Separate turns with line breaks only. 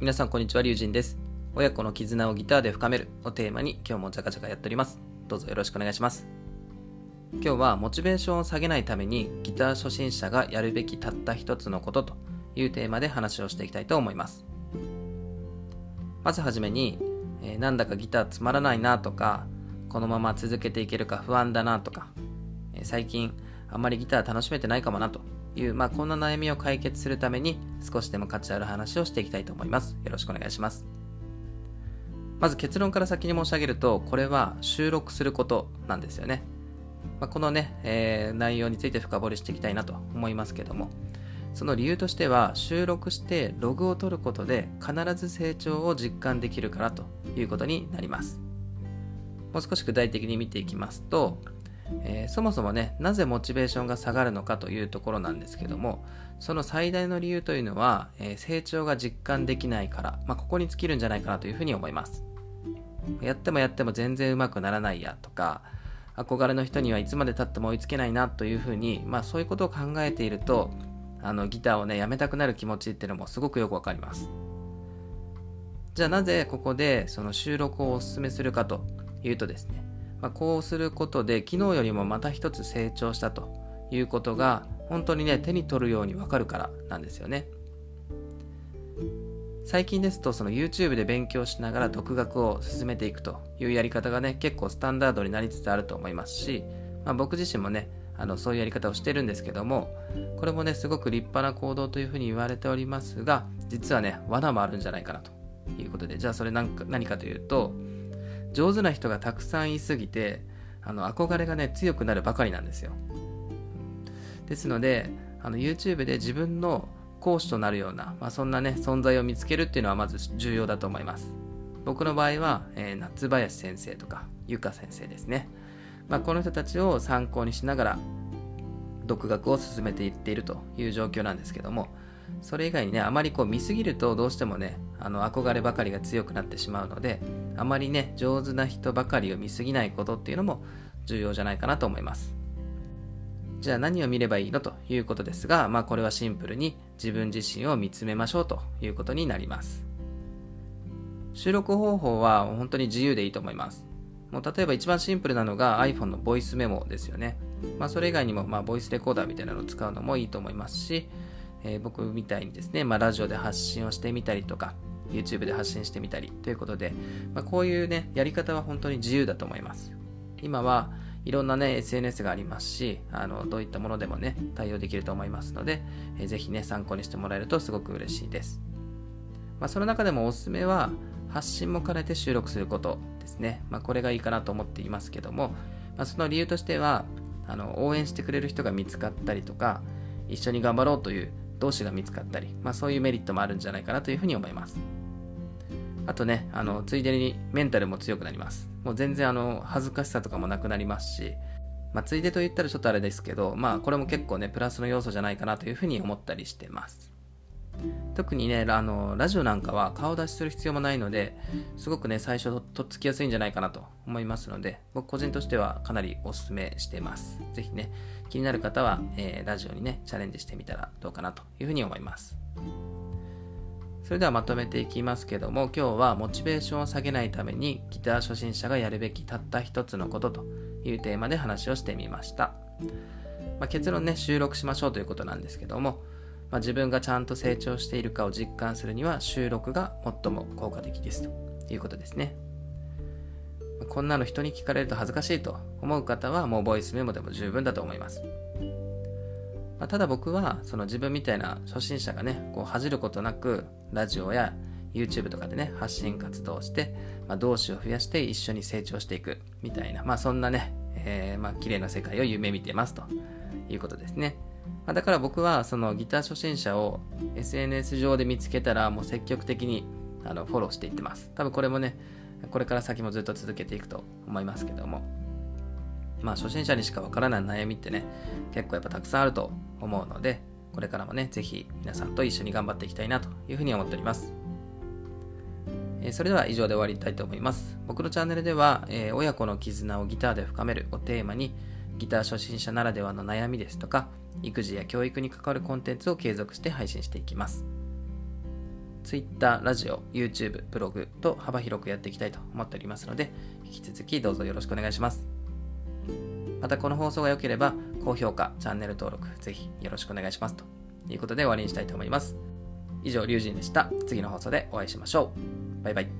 皆さんこんにちは、りゅうじんです。親子の絆をギターで深めるをテーマに今日もジャカジャカやっております。どうぞよろしくお願いします。今日はモチベーションを下げないためにギター初心者がやるべきたった一つのことというテーマで話をしていきたいと思います。まずはじめに、えー、なんだかギターつまらないなとか、このまま続けていけるか不安だなとか、えー、最近あんまりギター楽しめてないかもなという、まあ、こんな悩みを解決するために少しでも価値ある話をしていきたいと思います。よろしくお願いします。まず結論から先に申し上げると、これは収録することなんですよね。まあ、このね、えー、内容について深掘りしていきたいなと思いますけども、その理由としては、収録してログを取ることで必ず成長を実感できるからということになります。もう少し具体的に見ていきますと、えー、そもそもね、なぜモチベーションが下がるのかというところなんですけども、その最大の理由というのは、えー、成長が実感できないから、まあ、ここに尽きるんじゃないかなというふうに思います。やってもやっても全然うまくならないやとか、憧れの人にはいつまでたっても追いつけないなというふうに、まあそういうことを考えていると、あのギターをね、やめたくなる気持ちっていうのもすごくよくわかります。じゃあなぜここでその収録をお勧めするかというとですね、まあ、こうすることで昨日よりもまた一つ成長したということが本当にね手に取るようにわかるからなんですよね。最近ですとその YouTube で勉強しながら独学を進めていくというやり方がね結構スタンダードになりつつあると思いますし、まあ、僕自身もねあのそういうやり方をしてるんですけどもこれもねすごく立派な行動というふうに言われておりますが実はね罠もあるんじゃないかなということでじゃあそれ何か何かというと上手な人がたくさんいすぎてあの憧れがね強くなるばかりなんですよ。ですのであの YouTube で自分の講師となるような、まあ、そんなね存在を見つけるっていうのはまず重要だと思います。僕の場合は、えー、夏林先生とかゆか先生ですね、まあ、この人たちを参考にしながら独学を進めていっているという状況なんですけどもそれ以外にねあまりこう見すぎるとどうしてもねあの憧ればかりが強くなってしまうのであまりね上手な人ばかりを見すぎないことっていうのも重要じゃないかなと思います。じゃあ何を見ればいいのということですがまあこれはシンプルに自分自身を見つめましょうということになります。収録方法は本当に自由でいいと思います。もう例えば一番シンプルなのが iPhone のボイスメモですよね。まあそれ以外にもまあボイスレコーダーみたいなのを使うのもいいと思いますし、え、僕みたいにですね、まあ、ラジオで発信をしてみたりとか、YouTube で発信してみたりということで、まあ、こういうね、やり方は本当に自由だと思います。今はいろんなね、SNS がありますし、あの、どういったものでもね、対応できると思いますので、えー、ぜひね、参考にしてもらえるとすごく嬉しいです。まあ、その中でもおすすめは、発信も兼ねて収録することですね。まあ、これがいいかなと思っていますけども、まあ、その理由としては、あの、応援してくれる人が見つかったりとか、一緒に頑張ろうという同士が見つかったり、まあ、そういうメリットもあるんじゃないかなというふうに思います。あとね、あのついでにメンタルも強くなります。もう全然あの恥ずかしさとかもなくなりますし、まあ、ついでと言ったらちょっとあれですけど、まあ、これも結構ね、プラスの要素じゃないかなというふうに思ったりしてます。特にねあの、ラジオなんかは顔出しする必要もないので、すごくね、最初ととっつきやすいんじゃないかなと思いますので、僕個人としてはかなりお勧めしてます。ぜひね、気になる方は、えー、ラジオにね、チャレンジしてみたらどうかなというふうに思います。それではまとめていきますけども、今日はモチベーションを下げないためにギター初心者がやるべきたった一つのことというテーマで話をしてみました。まあ、結論ね、収録しましょうということなんですけども、まあ、自分がちゃんと成長しているかを実感するには収録が最も効果的ですということですね。こんなの人に聞かれると恥ずかしいと思う方はもうボイスメモでも十分だと思います。まあ、ただ僕はその自分みたいな初心者がね、こう恥じることなくラジオや YouTube とかでね、発信活動をして、まあ、同志を増やして一緒に成長していくみたいな、まあそんなね、えー、まあ綺麗な世界を夢見てますということですね。ま、だから僕はそのギター初心者を SNS 上で見つけたらもう積極的にあのフォローしていってます。多分これもね、これから先もずっと続けていくと思いますけども。まあ初心者にしかわからない悩みってね、結構やっぱたくさんあると思うので、これからもね、ぜひ皆さんと一緒に頑張っていきたいなというふうに思っております。えそれでは以上で終わりたいと思います。僕のチャンネルでは、えー、親子の絆をギターで深めるをテーマに、ギター初心者ならではの悩みですとか、育児や教育に関わるコンテンツを継続して配信していきます。Twitter、ラジオ、YouTube、ブログと幅広くやっていきたいと思っておりますので、引き続きどうぞよろしくお願いします。またこの放送が良ければ、高評価、チャンネル登録、ぜひよろしくお願いします。ということで終わりにしたいと思います。以上、リュウジンでした。次の放送でお会いしましょう。バイバイ。